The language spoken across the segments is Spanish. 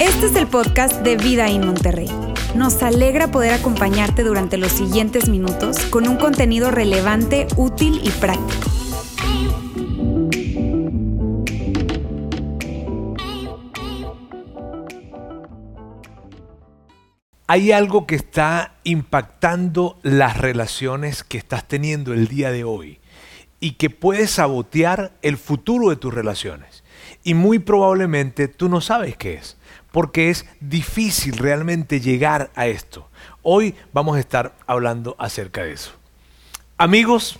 Este es el podcast de Vida en Monterrey. Nos alegra poder acompañarte durante los siguientes minutos con un contenido relevante, útil y práctico. Hay algo que está impactando las relaciones que estás teniendo el día de hoy y que puede sabotear el futuro de tus relaciones. Y muy probablemente tú no sabes qué es, porque es difícil realmente llegar a esto. Hoy vamos a estar hablando acerca de eso. Amigos,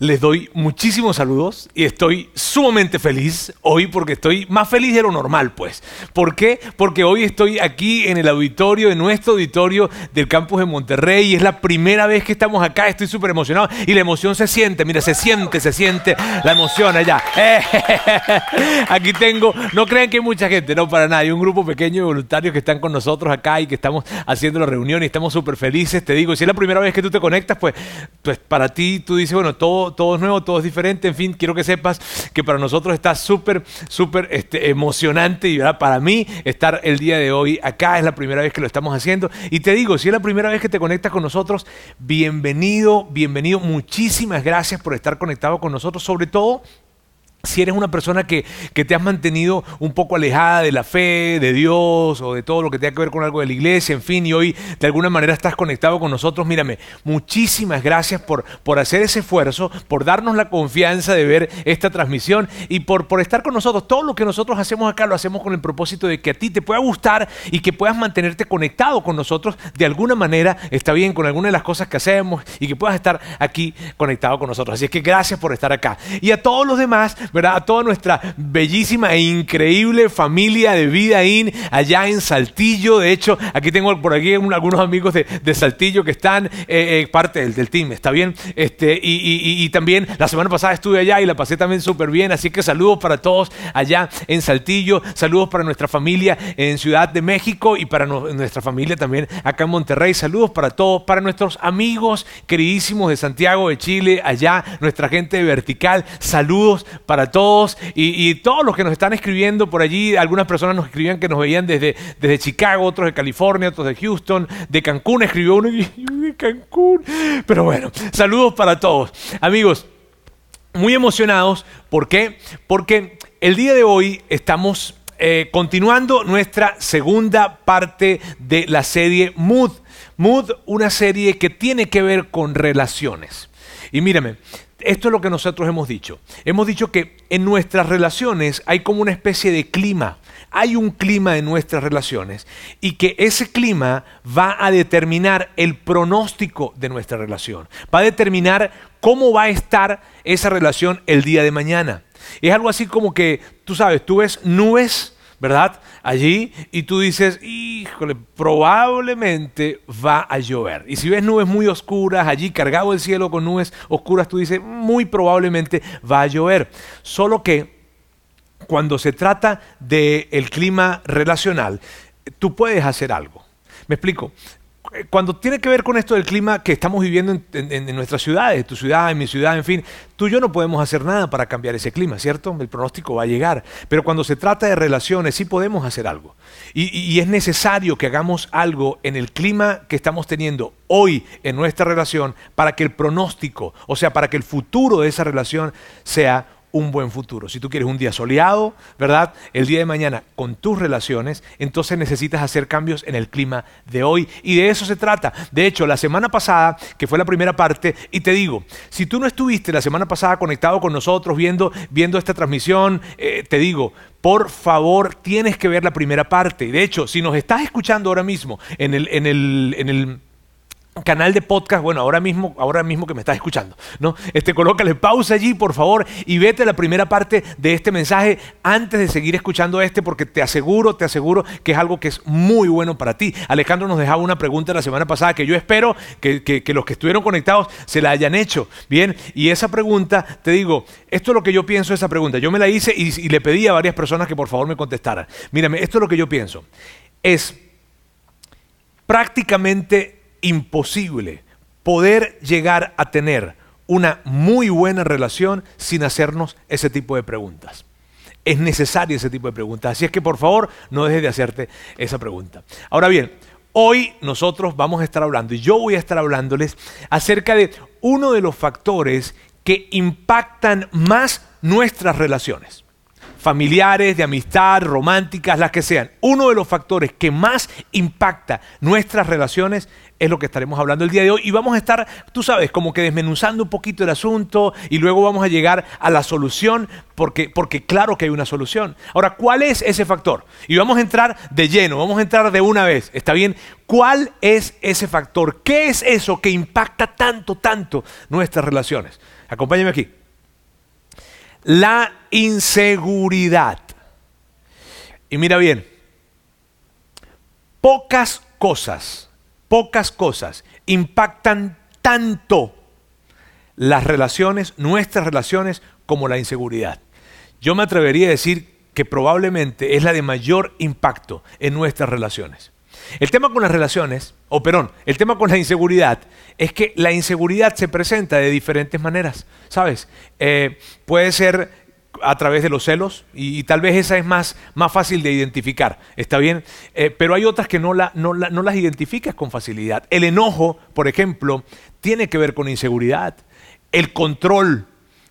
les doy muchísimos saludos y estoy sumamente feliz hoy porque estoy más feliz de lo normal, pues. ¿Por qué? Porque hoy estoy aquí en el auditorio, en nuestro auditorio del campus de Monterrey y es la primera vez que estamos acá. Estoy súper emocionado y la emoción se siente, mira, se siente, se siente la emoción allá. Aquí tengo, no crean que hay mucha gente, no para nada. Hay un grupo pequeño de voluntarios que están con nosotros acá y que estamos haciendo la reunión y estamos súper felices. Te digo, si es la primera vez que tú te conectas, pues, pues para ti tú dices, bueno, todo todo, es nuevo, todo es diferente. En fin, quiero que sepas que para nosotros está súper, súper este, emocionante y para mí estar el día de hoy acá es la primera vez que lo estamos haciendo. Y te digo, si es la primera vez que te conectas con nosotros, bienvenido, bienvenido. Muchísimas gracias por estar conectado con nosotros, sobre todo si eres una persona que, te has mantenido un poco alejada de la fe, de Dios o de todo lo que tenga que ver con algo de la iglesia, en fin, y hoy de alguna manera estás conectado con nosotros, mírame, muchísimas gracias por, por hacer ese esfuerzo, por darnos la confianza de ver esta transmisión y por, por estar con nosotros. Todo lo que nosotros hacemos acá lo hacemos con el propósito de que a ti te pueda gustar y que puedas mantenerte conectado con nosotros de alguna manera, está bien, con alguna de las cosas que hacemos y que puedas estar aquí conectado con nosotros. Así es que gracias por estar acá. Y a todos los demás, a toda nuestra bellísima e increíble familia de Vida In allá en Saltillo. De hecho, aquí tengo por aquí algunos amigos de, Saltillo que están eh, eh, parte del, team, ¿está bien? Este, y, también la semana pasada estuve allá y la pasé también súper bien, así que saludos para todos allá en Saltillo, saludos para nuestra familia en Ciudad de México y para nuestra familia también acá en Monterrey, saludos para todos, para nuestros amigos queridísimos de Santiago de Chile, allá nuestra gente de Vertical, saludos para todos y, todos los que nos están escribiendo por allí. Algunas personas nos escribían que nos veían desde, desde Chicago, otros de California, otros de Houston, de Cancún. Escribió uno y de Cancún. Pero bueno, saludos para todos. Amigos, muy emocionados. ¿Por qué? Porque el día de hoy estamos eh, continuando nuestra segunda parte de la serie Mood. Mood, una serie que tiene que ver con relaciones. Y mírame, esto es lo que nosotros hemos dicho. Hemos dicho que en nuestras relaciones hay como una especie de clima. Hay un clima en nuestras relaciones y que ese clima va a determinar el pronóstico de nuestra relación. Va a determinar cómo va a estar esa relación el día de mañana. Es algo así como que, tú sabes, tú ves nubes ¿verdad? Allí y tú dices, híjole, probablemente va a llover. Y si ves nubes muy oscuras, allí cargado el cielo con nubes oscuras, tú dices, muy probablemente va a llover. Solo que cuando se trata del clima relacional, tú puedes hacer algo. Me explico cuando tiene que ver con esto del clima que estamos viviendo en, nuestras ciudades, tu ciudad, en mi ciudad, en fin, tú y yo no podemos hacer nada para cambiar ese clima, ¿cierto? El pronóstico va a llegar. Pero cuando se trata de relaciones, sí podemos hacer algo. y es necesario que hagamos algo en el clima que estamos teniendo hoy en nuestra relación para que el pronóstico, o sea, para que el futuro de esa relación sea un buen futuro. Si tú quieres un día soleado, ¿verdad? El día de mañana con tus relaciones, entonces necesitas hacer cambios en el clima de hoy. Y de eso se trata. De hecho, la semana pasada, que fue la primera parte, y te digo, si tú no estuviste la semana pasada conectado con nosotros viendo, viendo esta transmisión, eh, te digo, por favor, tienes que ver la primera parte. De hecho, si nos estás escuchando ahora mismo en el, en el, en el canal de podcast, bueno, ahora mismo, ahora mismo que me estás escuchando, ¿no? Este, colócale pausa allí, por favor, y vete a la primera parte de este mensaje antes de seguir escuchando este, porque te aseguro, te aseguro que es algo que es muy bueno para ti. Alejandro nos dejaba una pregunta la semana pasada que yo espero que, los que estuvieron conectados se la hayan hecho, ¿bien? Y esa pregunta, te digo, esto es lo que yo pienso esa pregunta. Yo me la hice y le pedí a varias personas que por favor me contestaran. Mírame, esto es lo que yo pienso. Es prácticamente imposible poder llegar a tener una muy buena relación sin hacernos ese tipo de preguntas. Es necesario ese tipo de preguntas. Así es que por favor no dejes de hacerte esa pregunta. Ahora bien, hoy nosotros vamos a estar hablando y yo voy a estar hablándoles acerca de uno de los factores que impactan más nuestras relaciones familiares, de amistad, románticas, las que sean. Uno de los factores que más impacta nuestras relaciones es lo que estaremos hablando el día de hoy y vamos a estar, tú sabes, como que desmenuzando un poquito el asunto y luego vamos a llegar a la solución porque, porque claro que hay una solución. Ahora, ¿cuál es ese factor? Y vamos a entrar de lleno, vamos a entrar de una vez, ¿está bien? ¿Cuál es ese factor? ¿Qué es eso que impacta tanto, tanto nuestras relaciones? Acompáñame aquí. La inseguridad. Y mira bien, pocas cosas pocas cosas impactan tanto las relaciones, nuestras relaciones, como la inseguridad. Yo me atrevería a decir que probablemente es la de mayor impacto en nuestras relaciones. El tema con las relaciones, o perdón, el tema con la inseguridad es que la inseguridad se presenta de diferentes maneras, ¿sabes? Eh, puede ser a través de los celos y, tal vez esa es más, más fácil de identificar, ¿está bien? Eh, pero hay otras que no, la, no, no las identificas con facilidad. El enojo, por ejemplo, tiene que ver con inseguridad. El control,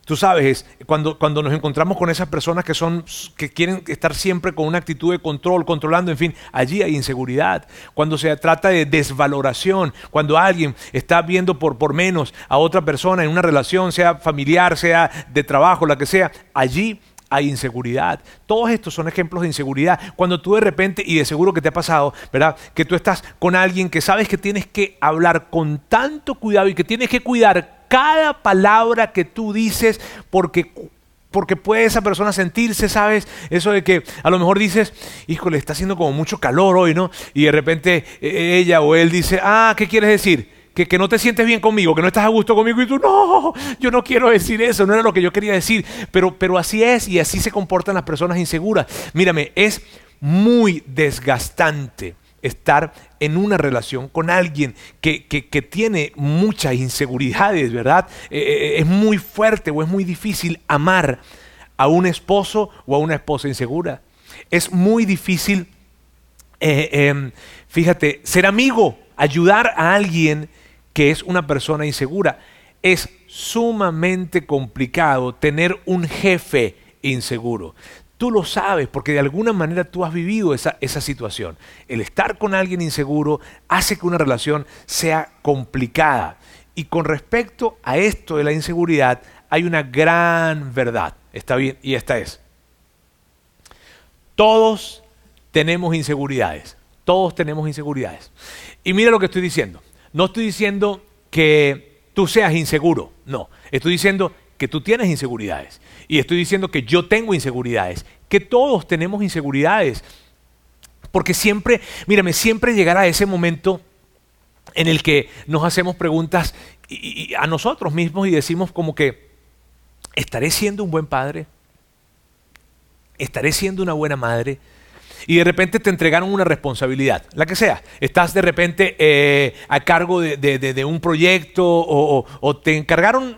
Tú sabes, cuando, cuando nos encontramos con esas personas que, son, que quieren estar siempre con una actitud de control, controlando, en fin, allí hay inseguridad. Cuando se trata de desvaloración, cuando alguien está viendo por, por menos a otra persona en una relación, sea familiar, sea de trabajo, la que sea, allí hay inseguridad. Todos estos son ejemplos de inseguridad. Cuando tú de repente, y de seguro que te ha pasado, ¿verdad? Que tú estás con alguien que sabes que tienes que hablar con tanto cuidado y que tienes que cuidar cada palabra que tú dices porque porque puede esa persona sentirse, ¿sabes? Eso de que a lo mejor dices, híjole, está haciendo como mucho calor hoy, ¿no? Y de repente e, ella o él dice, ah, ¿qué quieres decir? Que, que, no te sientes bien conmigo, que no estás a gusto conmigo y tú, no, yo no quiero decir eso, no era lo que yo quería decir, pero, pero así es y así se comportan las personas inseguras. Mírame, es muy desgastante estar en una relación con alguien que, tiene muchas inseguridades, ¿verdad? Eh, eh, es muy fuerte o es muy difícil amar a un esposo o a una esposa insegura. Es muy difícil, eh, fíjate, ser amigo, ayudar a alguien que es una persona insegura. Es sumamente complicado tener un jefe inseguro. Tú lo sabes porque de alguna manera tú has vivido esa, esa, situación. El estar con alguien inseguro hace que una relación sea complicada. Y con respecto a esto de la inseguridad, hay una gran verdad. Está bien, y esta es. Todos tenemos inseguridades. Todos tenemos inseguridades. Y mira lo que estoy diciendo. No estoy diciendo que tú seas inseguro. No. Estoy diciendo que tú tienes inseguridades. Y estoy diciendo que yo tengo inseguridades, que todos tenemos inseguridades. Porque siempre, mírame, siempre llegará ese momento en el que nos hacemos preguntas a nosotros mismos y decimos como que, ¿estaré siendo un buen padre? ¿Estaré siendo una buena madre? y de repente te entregaron una responsabilidad, la que sea. Estás de repente eh, a cargo de, un proyecto o, te encargaron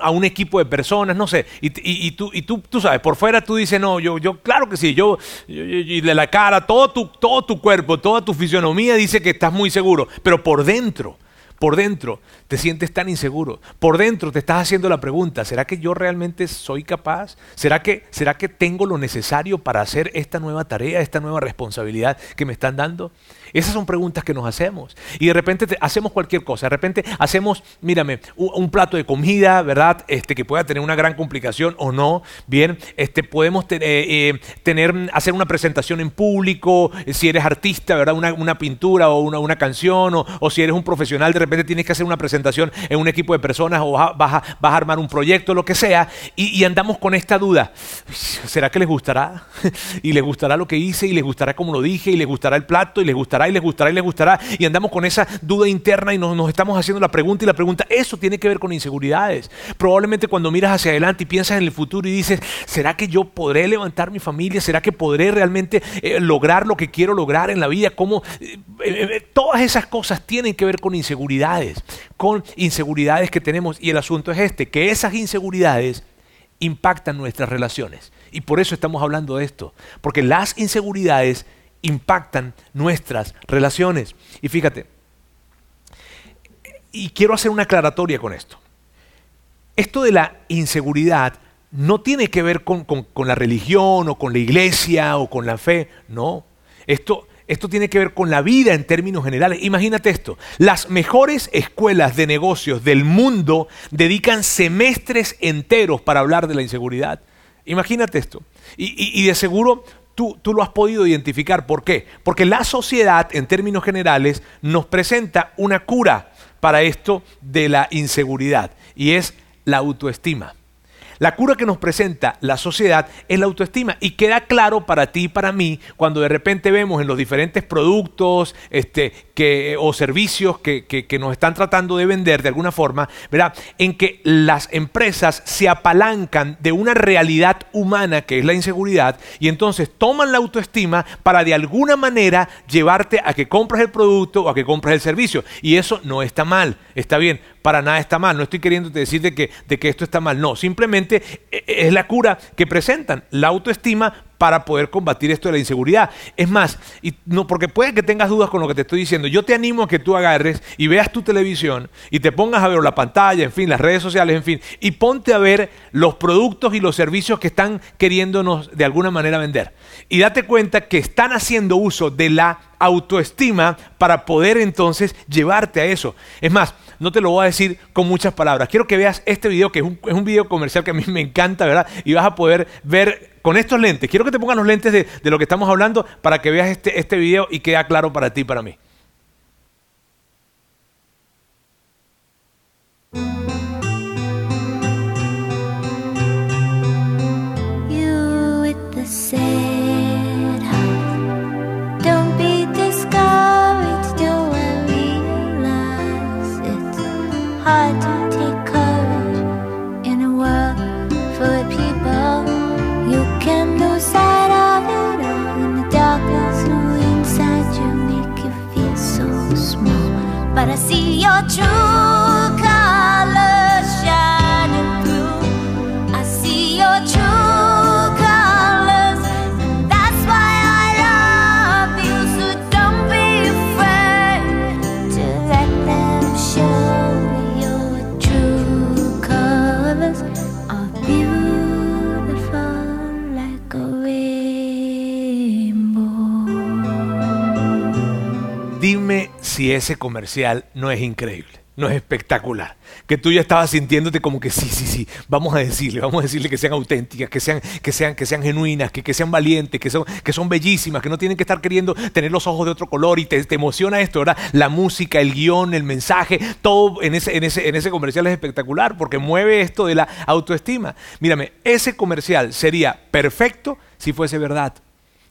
a un equipo de personas, no sé, y, tú, y tú, tú sabes, por fuera tú dices, no, yo, yo claro que sí, yo, y de la cara, todo tu, todo tu cuerpo, toda tu fisionomía dice que estás muy seguro, pero por dentro, por dentro te sientes tan inseguro, por dentro te estás haciendo la pregunta, ¿será que yo realmente soy capaz? ¿Será que, será que tengo lo necesario para hacer esta nueva tarea, esta nueva responsabilidad que me están dando? Esas son preguntas que nos hacemos. Y de repente hacemos cualquier cosa. De repente hacemos, mírame, un, plato de comida, ¿verdad? Este, que pueda tener una gran complicación o no. Bien, este, podemos eh, eh, tener, hacer una presentación en público, eh, si eres artista, ¿verdad? Una, pintura o una, canción, o, si eres un profesional, de repente tienes que hacer una presentación en un equipo de personas o vas a, vas a, armar un proyecto, lo que sea, y, y andamos con esta duda. ¿Será que les gustará? y les gustará lo que hice, y les gustará como lo dije, y les gustará el plato, y les gustará y les gustará y les gustará y andamos con esa duda interna y nos, estamos haciendo la pregunta y la pregunta, eso tiene que ver con inseguridades. Probablemente cuando miras hacia adelante y piensas en el futuro y dices, ¿será que yo podré levantar mi familia? ¿Será que podré realmente lograr lo que quiero lograr en la vida? ¿Cómo? todas esas cosas tienen que ver con inseguridad inseguridades, con inseguridades que tenemos. Y el asunto es este, que esas inseguridades impactan nuestras relaciones. Y por eso estamos hablando de esto, porque las inseguridades impactan nuestras relaciones. Y fíjate, y quiero hacer una aclaratoria con esto. Esto de la inseguridad no tiene que ver con, la religión o con la iglesia o con la fe, no. Esto, esto tiene que ver con la vida en términos generales. Imagínate esto, las mejores escuelas de negocios del mundo dedican semestres enteros para hablar de la inseguridad. Imagínate esto. Y, de seguro tú, tú, lo has podido identificar. ¿Por qué? Porque la sociedad, en términos generales, nos presenta una cura para esto de la inseguridad y es la autoestima. La cura que nos presenta la sociedad es la autoestima y queda claro para ti y para mí cuando de repente vemos en los diferentes productos este, o servicios que, que, nos están tratando de vender de alguna forma, ¿verdad? En que las empresas se apalancan de una realidad humana que es la inseguridad y entonces toman la autoestima para de alguna manera llevarte a que compres el producto o a que compres el servicio. Y eso no está mal, está bien para nada está mal. No estoy queriendo decir de que, de que esto está mal. No, simplemente e, e, es la cura que presentan, la autoestima para poder combatir esto de la inseguridad. Es más, y no, porque puede que tengas dudas con lo que te estoy diciendo, yo te animo a que tú agarres y veas tu televisión y te pongas a ver la pantalla, en fin, las redes sociales, en fin, y ponte a ver los productos y los servicios que están queriéndonos de alguna manera vender. Y date cuenta que están haciendo uso de la autoestima para poder entonces llevarte a eso. Es más, no te lo voy a decir con muchas palabras. Quiero que veas este video, que es un, es un video comercial que a mí me encanta, ¿verdad? Y vas a poder ver con estos lentes. Quiero que te pongan los lentes de, lo que estamos hablando para que veas este, este video y quede claro para ti y para mí. but I see your truth. Si ese comercial no es increíble, no es espectacular. Que tú ya estabas sintiéndote como que sí, sí, sí, vamos a decirle, vamos a decirle que sean auténticas, que sean, que sean, que sean genuinas, que, que sean valientes, que son, que son bellísimas, que no tienen que estar queriendo tener los ojos de otro color y te, emociona esto, ¿verdad? La música, el guion, el mensaje, todo en ese, en, ese, en ese comercial es espectacular porque mueve esto de la autoestima. Mírame, ese comercial sería perfecto si fuese verdad,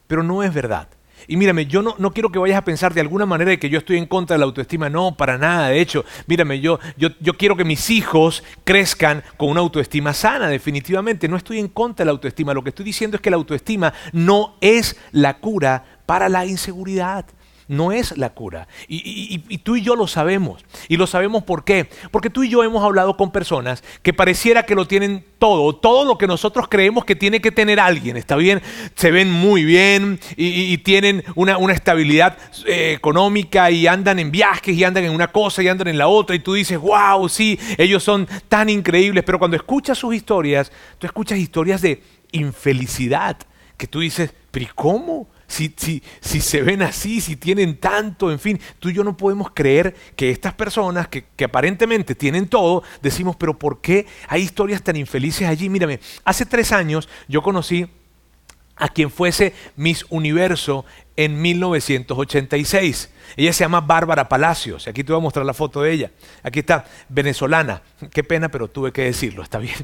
pero no es verdad. Y mírame, yo no, no, quiero que vayas a pensar de alguna manera de que yo estoy en contra de la autoestima. No, para nada. De hecho, mírame, yo, yo, yo quiero que mis hijos crezcan con una autoestima sana, definitivamente. No estoy en contra de la autoestima. Lo que estoy diciendo es que la autoestima no es la cura para la inseguridad no es la cura. Y, tú y yo lo sabemos. Y lo sabemos por qué. Porque tú y yo hemos hablado con personas que pareciera que lo tienen todo, todo lo que nosotros creemos que tiene que tener alguien. ¿Está bien? Se ven muy bien y, tienen una, estabilidad eh, económica y andan en viajes y andan en una cosa y andan en la otra. Y tú dices, wow, sí, ellos son tan increíbles. Pero cuando escuchas sus historias, tú escuchas historias de infelicidad. Que tú dices, pero cómo? Si, si, si se ven así, si tienen tanto, en fin, tú y yo no podemos creer que estas personas que, que aparentemente tienen todo, decimos, pero ¿por qué hay historias tan infelices allí? Mírame, hace tres años yo conocí a quien fuese Miss Universo en 1986. Ella se llama Bárbara Palacios. Aquí te voy a mostrar la foto de ella. Aquí está, venezolana. Qué pena, pero tuve que decirlo, está bien.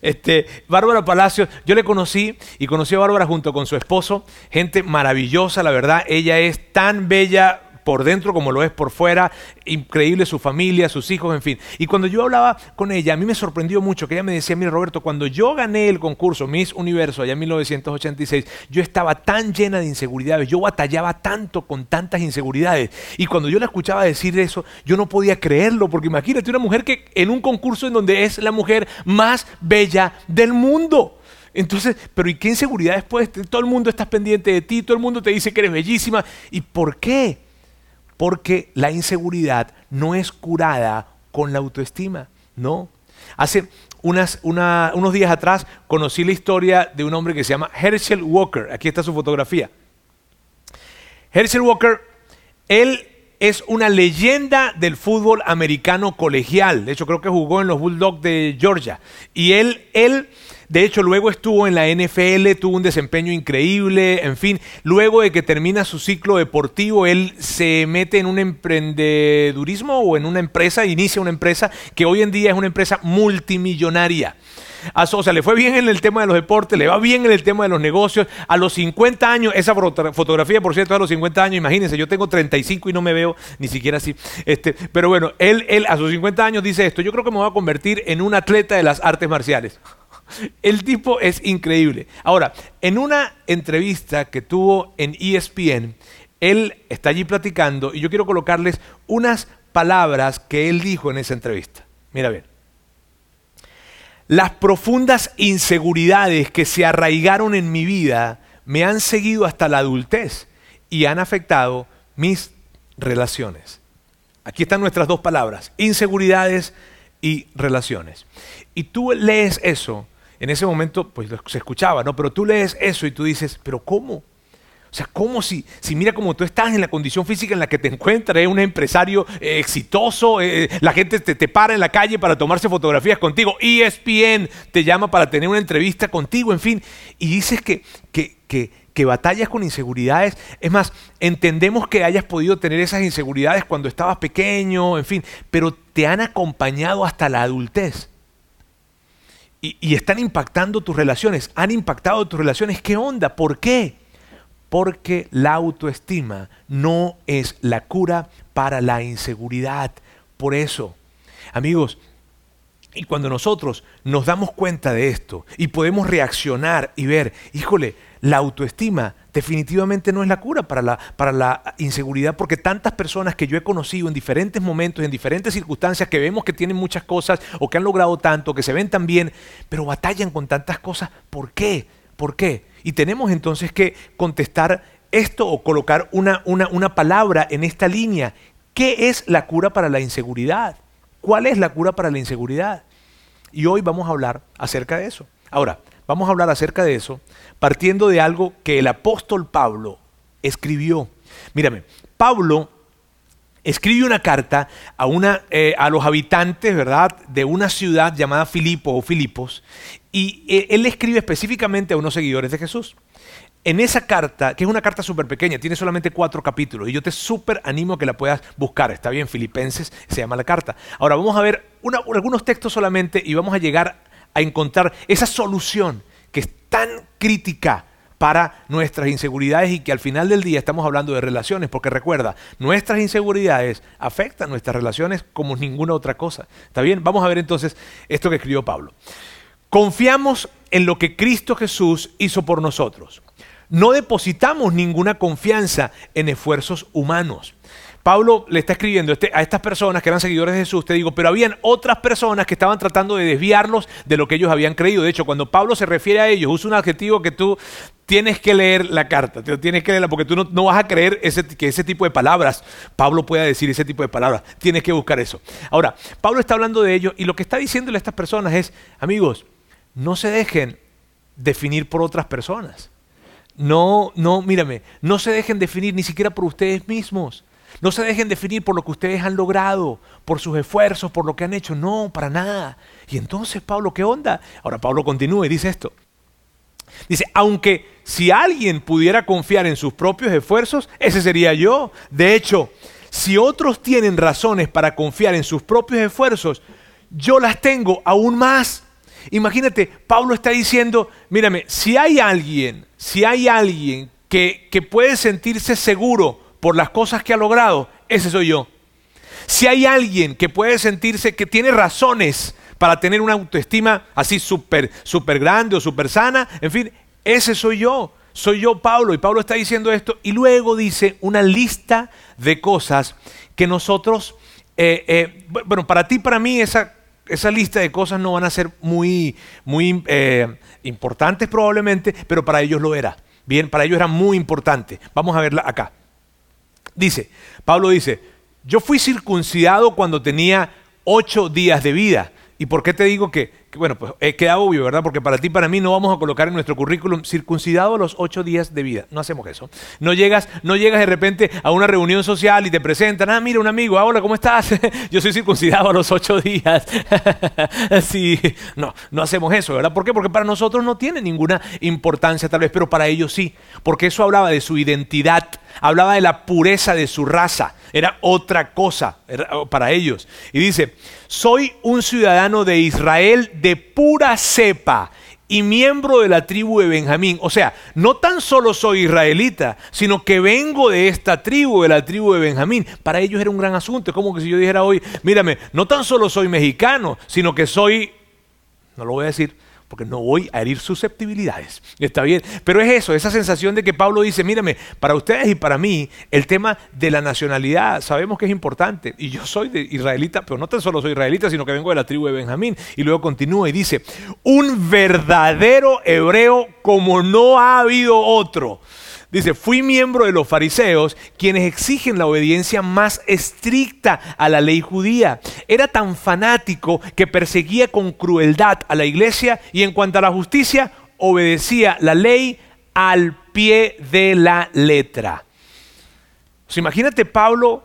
Este, Bárbara Palacios, yo le conocí y conocí a Bárbara junto con su esposo. Gente maravillosa, la verdad. Ella es tan bella por dentro como lo es por fuera, increíble su familia, sus hijos, en fin. Y cuando yo hablaba con ella, a mí me sorprendió mucho que ella me decía, mira Roberto, cuando yo gané el concurso Miss Universo allá en 1986, yo estaba tan llena de inseguridades, yo batallaba tanto con tantas inseguridades. Y cuando yo la escuchaba decir eso, yo no podía creerlo, porque imagínate una mujer que en un concurso en donde es la mujer más bella del mundo. Entonces, pero ¿y qué inseguridad después? Todo el mundo está pendiente de ti, todo el mundo te dice que eres bellísima. ¿Y por qué? Porque la inseguridad no es curada con la autoestima, ¿no? Hace unos días atrás conocí la historia de un hombre que se llama Herschel Walker. Aquí está su fotografía. Herschel Walker, él es una leyenda del fútbol americano colegial. De hecho, creo que jugó en los Bulldogs de Georgia. Y él, él de hecho, luego estuvo en la NFL, tuvo un desempeño increíble, en fin, luego de que termina su ciclo deportivo, él se mete en un emprendedurismo o en una empresa, inicia una empresa que hoy en día es una empresa multimillonaria. A Sosa le fue bien en el tema de los deportes, le va bien en el tema de los negocios. A los 50 años, esa fotografía, por cierto, a los 50 años, imagínense, yo tengo 35 y no me veo ni siquiera así. Este, pero bueno, él, él a sus 50 años dice esto, yo creo que me voy a convertir en un atleta de las artes marciales. El tipo es increíble. Ahora, en una entrevista que tuvo en ESPN, él está allí platicando y yo quiero colocarles unas palabras que él dijo en esa entrevista. Mira bien. Las profundas inseguridades que se arraigaron en mi vida me han seguido hasta la adultez y han afectado mis relaciones. Aquí están nuestras dos palabras, inseguridades y relaciones. Y tú lees eso en ese momento pues se escuchaba, ¿no? Pero tú lees eso y tú dices, pero ¿cómo? O sea, ¿cómo si, si mira como tú estás en la condición física en la que te encuentras, eres un empresario eh, exitoso, eh, la gente te, te, para en la calle para tomarse fotografías contigo, ESPN te llama para tener una entrevista contigo, en fin, y dices que, que, que, que batallas con inseguridades. Es más, entendemos que hayas podido tener esas inseguridades cuando estabas pequeño, en fin, pero te han acompañado hasta la adultez y, están impactando tus relaciones, han impactado tus relaciones. ¿Qué onda? ¿Por qué? Porque la autoestima no es la cura para la inseguridad. Por eso, amigos, y cuando nosotros nos damos cuenta de esto y podemos reaccionar y ver, híjole, la autoestima definitivamente no es la cura para la, para la inseguridad, porque tantas personas que yo he conocido en diferentes momentos, en diferentes circunstancias, que vemos que tienen muchas cosas o que han logrado tanto, que se ven tan bien, pero batallan con tantas cosas, ¿por qué? ¿Por qué? Y tenemos entonces que contestar esto o colocar una, una, una palabra en esta línea. ¿Qué es la cura para la inseguridad? ¿Cuál es la cura para la inseguridad? Y hoy vamos a hablar acerca de eso. Ahora, vamos a hablar acerca de eso partiendo de algo que el apóstol Pablo escribió. Mírame, Pablo escribe una carta a, una, eh, a los habitantes, ¿verdad?, de una ciudad llamada Filipo o Filipos, y eh, él escribe específicamente a unos seguidores de Jesús. En esa carta, que es una carta súper pequeña, tiene solamente cuatro capítulos, y yo te súper animo a que la puedas buscar. Está bien, Filipenses se llama la carta. Ahora vamos a ver algunos textos solamente y vamos a llegar a encontrar esa solución que es tan crítica para nuestras inseguridades y que al final del día estamos hablando de relaciones, porque recuerda, nuestras inseguridades afectan nuestras relaciones como ninguna otra cosa. ¿Está bien? Vamos a ver entonces esto que escribió Pablo. Confiamos en lo que Cristo Jesús hizo por nosotros. No depositamos ninguna confianza en esfuerzos humanos. Pablo le está escribiendo este, a estas personas que eran seguidores de Jesús, te digo, pero habían otras personas que estaban tratando de desviarlos de lo que ellos habían creído. De hecho, cuando Pablo se refiere a ellos, usa un adjetivo que tú tienes que leer la carta, tienes que leerla porque tú no, vas a creer que ese tipo de palabras, Pablo pueda decir ese tipo de palabras, tienes que buscar eso. Ahora, Pablo está hablando de ellos y lo que está diciéndole a estas personas es, amigos, no se dejen definir por otras personas. No, no, mírame, no se dejen definir ni siquiera por ustedes mismos. No se dejen definir por lo que ustedes han logrado, por sus esfuerzos, por lo que han hecho. No, para nada. Y entonces, Pablo, ¿qué onda? Ahora Pablo continúa y dice esto. Dice, aunque si alguien pudiera confiar en sus propios esfuerzos, ese sería yo. De hecho, si otros tienen razones para confiar en sus propios esfuerzos, yo las tengo aún más. Imagínate, Pablo está diciendo, mírame, si hay alguien, si hay alguien que, que puede sentirse seguro por las cosas que ha logrado, ese soy yo. Si hay alguien que puede sentirse que tiene razones para tener una autoestima así súper grande o súper sana, en fin, ese soy yo. Soy yo Pablo y Pablo está diciendo esto y luego dice una lista de cosas que nosotros, eh, eh, bueno, para ti, para mí esa, esa lista de cosas no van a ser muy, muy eh, importantes probablemente, pero para ellos lo era. Bien, para ellos era muy importante. Vamos a verla acá. Dice, Pablo dice, yo fui circuncidado cuando tenía ocho días de vida. ¿Y por qué te digo que, bueno, pues eh, queda obvio, ¿verdad? Porque para ti, para mí, no vamos a colocar en nuestro currículum circuncidado a los ocho días de vida. No hacemos eso. No llegas, no llegas de repente a una reunión social y te presentan, ah, mira, un amigo, ah, hola, ¿cómo estás? Yo soy circuncidado a los ocho días. sí, no, no hacemos eso, ¿verdad? ¿Por qué? Porque para nosotros no tiene ninguna importancia tal vez, pero para ellos sí. Porque eso hablaba de su identidad, hablaba de la pureza de su raza. Era otra cosa para ellos. Y dice, soy un ciudadano de Israel de pura cepa y miembro de la tribu de Benjamín. O sea, no tan solo soy israelita, sino que vengo de esta tribu, de la tribu de Benjamín. Para ellos era un gran asunto. Es como que si yo dijera hoy, mírame, no tan solo soy mexicano, sino que soy, no lo voy a decir, porque no voy a herir susceptibilidades. Está bien, pero es eso, esa sensación de que Pablo dice, mírame, para ustedes y para mí, el tema de la nacionalidad, sabemos que es importante, y yo soy de israelita, pero no tan solo soy israelita, sino que vengo de la tribu de Benjamín, y luego continúa y dice, un verdadero hebreo como no ha habido otro. Dice, fui miembro de los fariseos, quienes exigen la obediencia más estricta a la ley judía. Era tan fanático que perseguía con crueldad a la iglesia y en cuanto a la justicia, obedecía la ley al pie de la letra. imagínate Pablo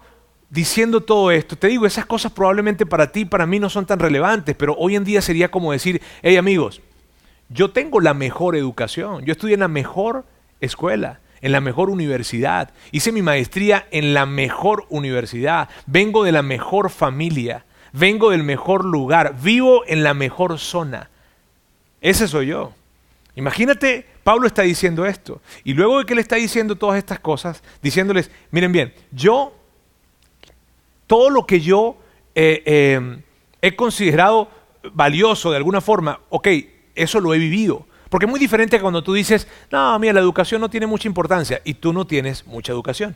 diciendo todo esto. Te digo, esas cosas probablemente para ti, para mí no son tan relevantes, pero hoy en día sería como decir, hey amigos, yo tengo la mejor educación, yo estudié en la mejor escuela en la mejor universidad, hice mi maestría en la mejor universidad, vengo de la mejor familia, vengo del mejor lugar, vivo en la mejor zona. Ese soy yo. Imagínate, Pablo está diciendo esto. Y luego de que le está diciendo todas estas cosas, diciéndoles, miren bien, yo, todo lo que yo eh, eh, he considerado valioso de alguna forma, ok, eso lo he vivido. Porque es muy diferente cuando tú dices, no, mira, la educación no tiene mucha importancia y tú no tienes mucha educación.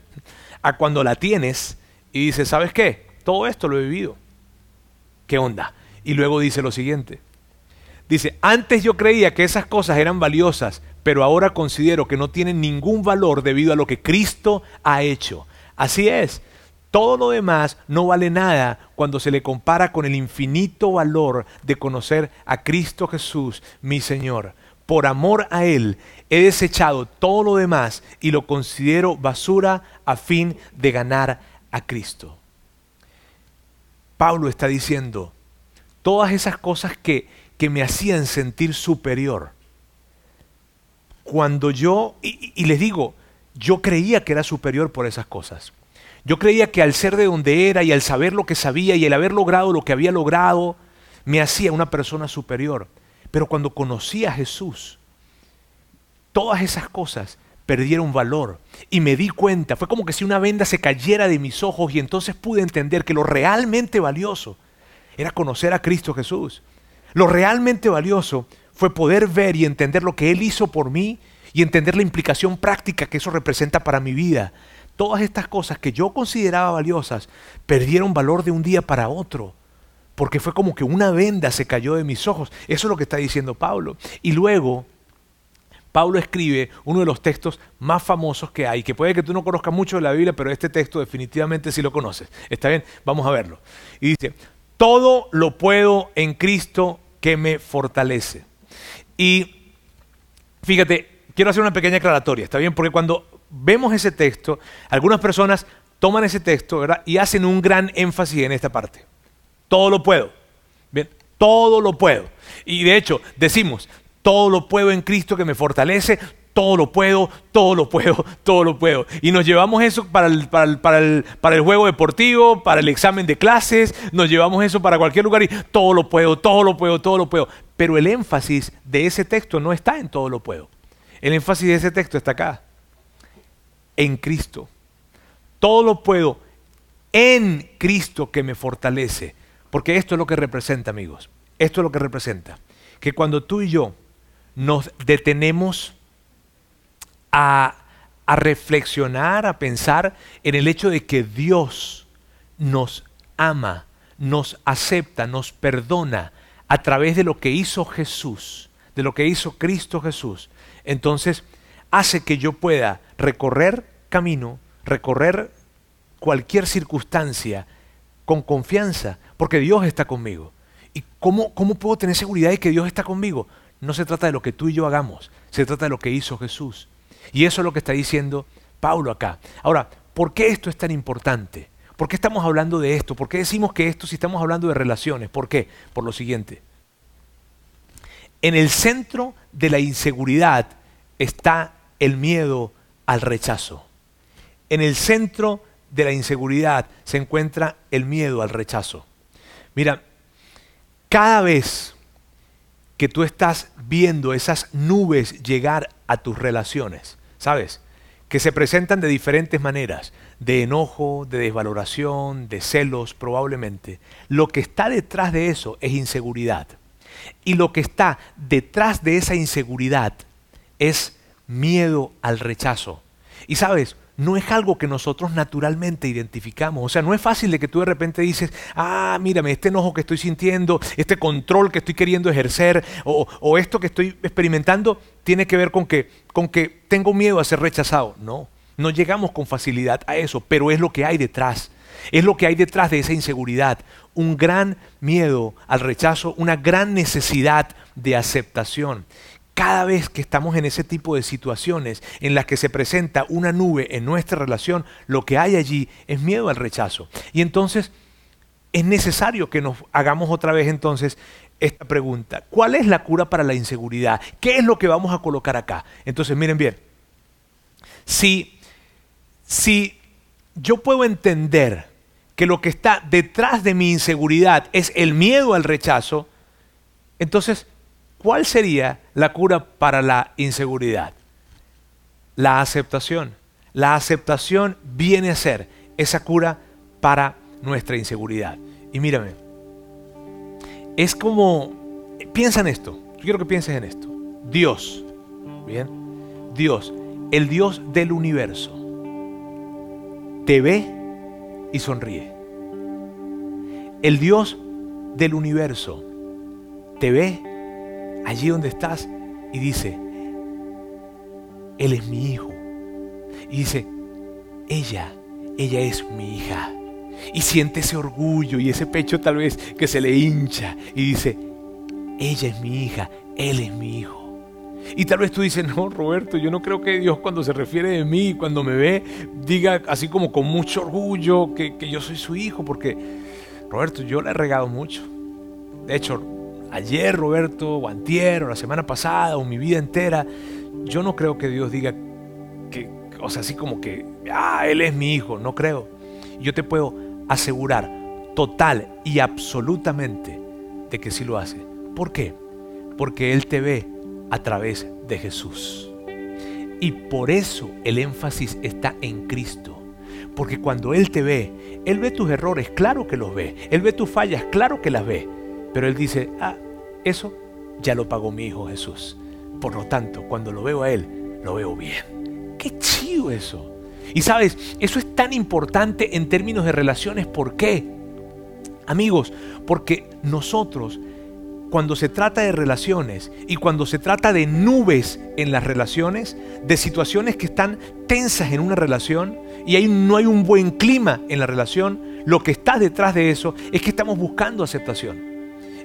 A cuando la tienes y dices, ¿sabes qué? Todo esto lo he vivido. ¿Qué onda? Y luego dice lo siguiente. Dice, antes yo creía que esas cosas eran valiosas, pero ahora considero que no tienen ningún valor debido a lo que Cristo ha hecho. Así es, todo lo demás no vale nada cuando se le compara con el infinito valor de conocer a Cristo Jesús, mi Señor por amor a Él, he desechado todo lo demás y lo considero basura a fin de ganar a Cristo. Pablo está diciendo, todas esas cosas que, que me hacían sentir superior, cuando yo, y, y les digo, yo creía que era superior por esas cosas. Yo creía que al ser de donde era y al saber lo que sabía y el haber logrado lo que había logrado, me hacía una persona superior. Pero cuando conocí a Jesús, todas esas cosas perdieron valor y me di cuenta, fue como que si una venda se cayera de mis ojos y entonces pude entender que lo realmente valioso era conocer a Cristo Jesús. Lo realmente valioso fue poder ver y entender lo que Él hizo por mí y entender la implicación práctica que eso representa para mi vida. Todas estas cosas que yo consideraba valiosas perdieron valor de un día para otro porque fue como que una venda se cayó de mis ojos. Eso es lo que está diciendo Pablo. Y luego, Pablo escribe uno de los textos más famosos que hay, que puede que tú no conozcas mucho de la Biblia, pero este texto definitivamente sí lo conoces. ¿Está bien? Vamos a verlo. Y dice, todo lo puedo en Cristo que me fortalece. Y fíjate, quiero hacer una pequeña aclaratoria, ¿está bien? Porque cuando vemos ese texto, algunas personas toman ese texto ¿verdad? y hacen un gran énfasis en esta parte. Todo lo puedo. Bien, todo lo puedo. Y de hecho, decimos, todo lo puedo en Cristo que me fortalece, todo lo puedo, todo lo puedo, todo lo puedo. Y nos llevamos eso para el, para, el, para, el, para el, juego deportivo, para el examen de clases, nos llevamos eso para cualquier lugar y todo lo puedo, todo lo puedo, todo lo puedo. Pero el énfasis de ese texto no está en todo lo puedo. El énfasis de ese texto está acá, en Cristo. Todo lo puedo en Cristo que me fortalece. Porque esto es lo que representa, amigos. Esto es lo que representa. Que cuando tú y yo nos detenemos a, a reflexionar, a pensar en el hecho de que Dios nos ama, nos acepta, nos perdona a través de lo que hizo Jesús, de lo que hizo Cristo Jesús, entonces hace que yo pueda recorrer camino, recorrer cualquier circunstancia con confianza, porque Dios está conmigo. ¿Y cómo, cómo puedo tener seguridad de que Dios está conmigo? No se trata de lo que tú y yo hagamos, se trata de lo que hizo Jesús. Y eso es lo que está diciendo Pablo acá. Ahora, ¿por qué esto es tan importante? ¿Por qué estamos hablando de esto? ¿Por qué decimos que esto si estamos hablando de relaciones? ¿Por qué? Por lo siguiente. En el centro de la inseguridad está el miedo al rechazo. En el centro de la inseguridad se encuentra el miedo al rechazo. Mira, cada vez que tú estás viendo esas nubes llegar a tus relaciones, ¿sabes? Que se presentan de diferentes maneras, de enojo, de desvaloración, de celos probablemente. Lo que está detrás de eso es inseguridad. Y lo que está detrás de esa inseguridad es miedo al rechazo. Y sabes, no es algo que nosotros naturalmente identificamos. O sea, no es fácil de que tú de repente dices, ah, mírame, este enojo que estoy sintiendo, este control que estoy queriendo ejercer, o, esto que estoy experimentando, tiene que ver con que, con que tengo miedo a ser rechazado. No, no llegamos con facilidad a eso, pero es lo que hay detrás. Es lo que hay detrás de esa inseguridad. Un gran miedo al rechazo, una gran necesidad de aceptación cada vez que estamos en ese tipo de situaciones en las que se presenta una nube en nuestra relación, lo que hay allí es miedo al rechazo. Y entonces es necesario que nos hagamos otra vez entonces esta pregunta. ¿Cuál es la cura para la inseguridad? ¿Qué es lo que vamos a colocar acá? Entonces miren bien, si, si yo puedo entender que lo que está detrás de mi inseguridad es el miedo al rechazo, entonces ¿Cuál sería la cura para la inseguridad? La aceptación. La aceptación viene a ser esa cura para nuestra inseguridad. Y mírame, es como, piensa en esto, yo quiero que pienses en esto. Dios, ¿bien? Dios, el Dios del universo, te ve y sonríe. El Dios del universo te ve allí donde estás y dice, Él es mi hijo. Y dice, ella, ella es mi hija. Y siente ese orgullo y ese pecho tal vez que se le hincha y dice, ella es mi hija, Él es mi hijo. Y tal vez tú dices, no, Roberto, yo no creo que Dios cuando se refiere de mí, cuando me ve, diga así como con mucho orgullo que, que yo soy su hijo, porque, Roberto, yo le he regado mucho. De hecho, ayer, Roberto, o antier, o la semana pasada, o mi vida entera, yo no creo que Dios diga que, o sea, así como que, ah, Él es mi hijo, no creo. Yo te puedo asegurar total y absolutamente de que sí lo hace. ¿Por qué? Porque Él te ve a través de Jesús. Y por eso el énfasis está en Cristo. Porque cuando Él te ve, Él ve tus errores, claro que los ve. Él ve tus fallas, claro que las ve. Pero Él dice, ah, eso ya lo pagó mi Hijo Jesús. Por lo tanto, cuando lo veo a Él, lo veo bien. Qué chido eso. Y sabes, eso es tan importante en términos de relaciones. ¿Por qué? Amigos, porque nosotros, cuando se trata de relaciones y cuando se trata de nubes en las relaciones, de situaciones que están tensas en una relación y ahí no hay un buen clima en la relación, lo que está detrás de eso es que estamos buscando aceptación.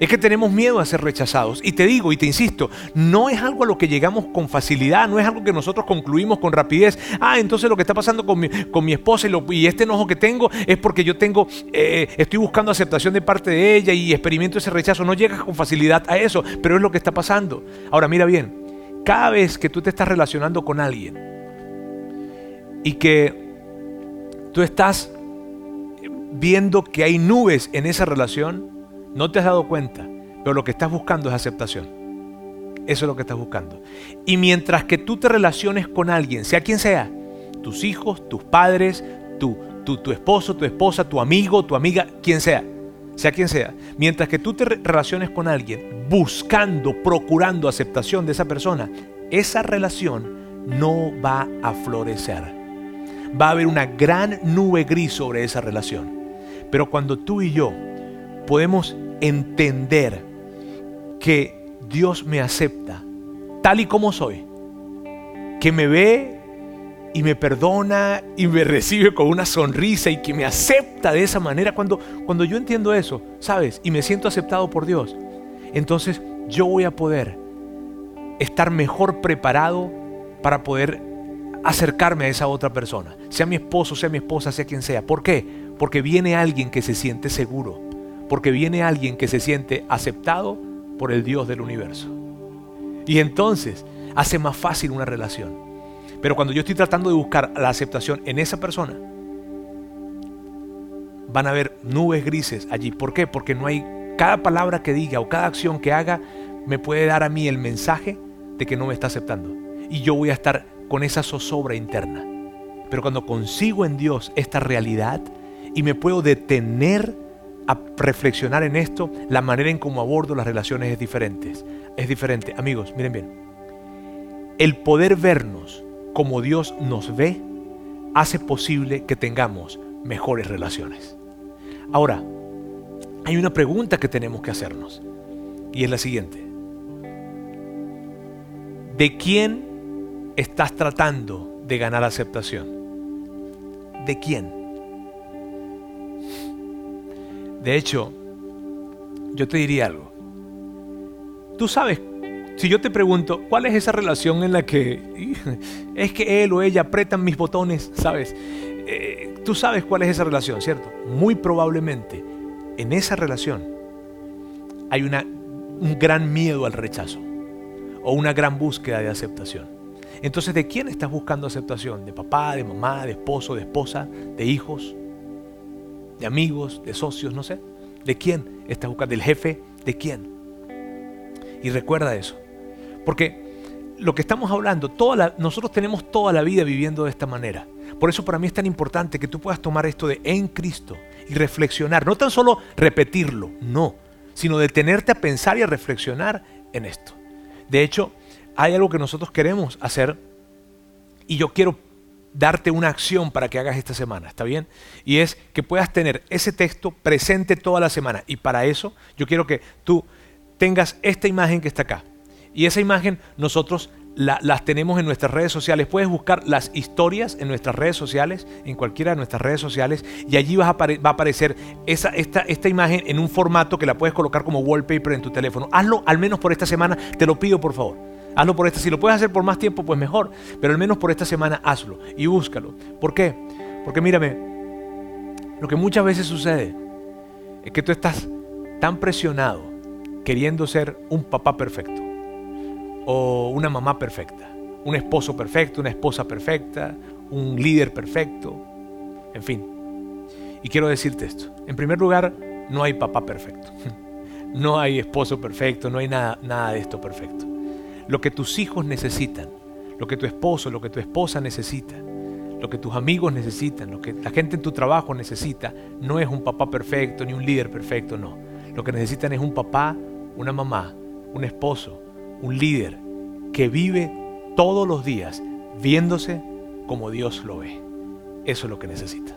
Es que tenemos miedo a ser rechazados. Y te digo y te insisto, no es algo a lo que llegamos con facilidad, no es algo que nosotros concluimos con rapidez. Ah, entonces lo que está pasando con mi, con mi esposa y, este enojo que tengo es porque yo tengo, eh, estoy buscando aceptación de parte de ella y experimento ese rechazo. No llegas con facilidad a eso, pero es lo que está pasando. Ahora mira bien, cada vez que tú te estás relacionando con alguien y que tú estás viendo que hay nubes en esa relación, no te has dado cuenta, pero lo que estás buscando es aceptación. Eso es lo que estás buscando. Y mientras que tú te relaciones con alguien, sea quien sea, tus hijos, tus padres, tu, tu, tu esposo, tu esposa, tu amigo, tu amiga, quien sea, sea quien sea, mientras que tú te relaciones con alguien buscando, procurando aceptación de esa persona, esa relación no va a florecer. Va a haber una gran nube gris sobre esa relación. Pero cuando tú y yo podemos entender que Dios me acepta tal y como soy, que me ve y me perdona y me recibe con una sonrisa y que me acepta de esa manera, cuando, cuando yo entiendo eso, ¿sabes? Y me siento aceptado por Dios, entonces yo voy a poder estar mejor preparado para poder acercarme a esa otra persona, sea mi esposo, sea mi esposa, sea quien sea. ¿Por qué? Porque viene alguien que se siente seguro, porque viene alguien que se siente aceptado por el Dios del universo. Y entonces hace más fácil una relación. Pero cuando yo estoy tratando de buscar la aceptación en esa persona, van a haber nubes grises allí. ¿Por qué? Porque no hay cada palabra que diga o cada acción que haga me puede dar a mí el mensaje de que no me está aceptando y yo voy a estar con esa zozobra interna. Pero cuando consigo en Dios esta realidad y me puedo detener a reflexionar en esto, la manera en cómo abordo las relaciones es diferente. Es diferente. Amigos, miren bien. El poder vernos como Dios nos ve hace posible que tengamos mejores relaciones. Ahora, hay una pregunta que tenemos que hacernos y es la siguiente. ¿De quién estás tratando de ganar aceptación? ¿De quién? De hecho, yo te diría algo. Tú sabes, si yo te pregunto, ¿cuál es esa relación en la que es que él o ella apretan mis botones? ¿Sabes? Eh, tú sabes cuál es esa relación, ¿cierto? Muy probablemente en esa relación hay una, un gran miedo al rechazo o una gran búsqueda de aceptación. Entonces, ¿de quién estás buscando aceptación? ¿De papá, de mamá, de esposo, de esposa, de hijos, de amigos, de socios, no sé? ¿De quién estás buscando? ¿Del jefe? ¿De quién? Y recuerda eso. Porque lo que estamos hablando, nosotros tenemos toda la vida viviendo de esta manera. Por eso para mí es tan importante que tú puedas tomar esto de en Cristo y reflexionar. No tan solo repetirlo, no, sino detenerte a pensar y a reflexionar en esto. De hecho, hay algo que nosotros queremos hacer y yo quiero darte una acción para que hagas esta semana, ¿está bien? Y es que puedas tener ese texto presente toda la semana. Y para eso yo quiero que tú tengas esta imagen que está acá. Y esa imagen nosotros las tenemos en nuestras redes sociales. Puedes buscar las historias en nuestras redes sociales, en cualquiera de nuestras redes sociales, y allí va a aparecer esta imagen en un formato que la puedes colocar como wallpaper en tu teléfono. Hazlo al menos por esta semana, te lo pido por favor. Hazlo por esta. Si lo puedes hacer por más tiempo, pues mejor. Pero al menos por esta semana hazlo y búscalo. ¿Por qué? Porque mírame, lo que muchas veces sucede es que tú estás tan presionado queriendo ser un papá perfecto o una mamá perfecta, un esposo perfecto, una esposa perfecta, un líder perfecto, en fin. Y quiero decirte esto. En primer lugar, no hay papá perfecto. No hay esposo perfecto, no hay nada, nada de esto perfecto lo que tus hijos necesitan, lo que tu esposo, lo que tu esposa necesita, lo que tus amigos necesitan, lo que la gente en tu trabajo necesita, no es un papá perfecto ni un líder perfecto, no. Lo que necesitan es un papá, una mamá, un esposo, un líder que vive todos los días viéndose como Dios lo ve. Eso es lo que necesita.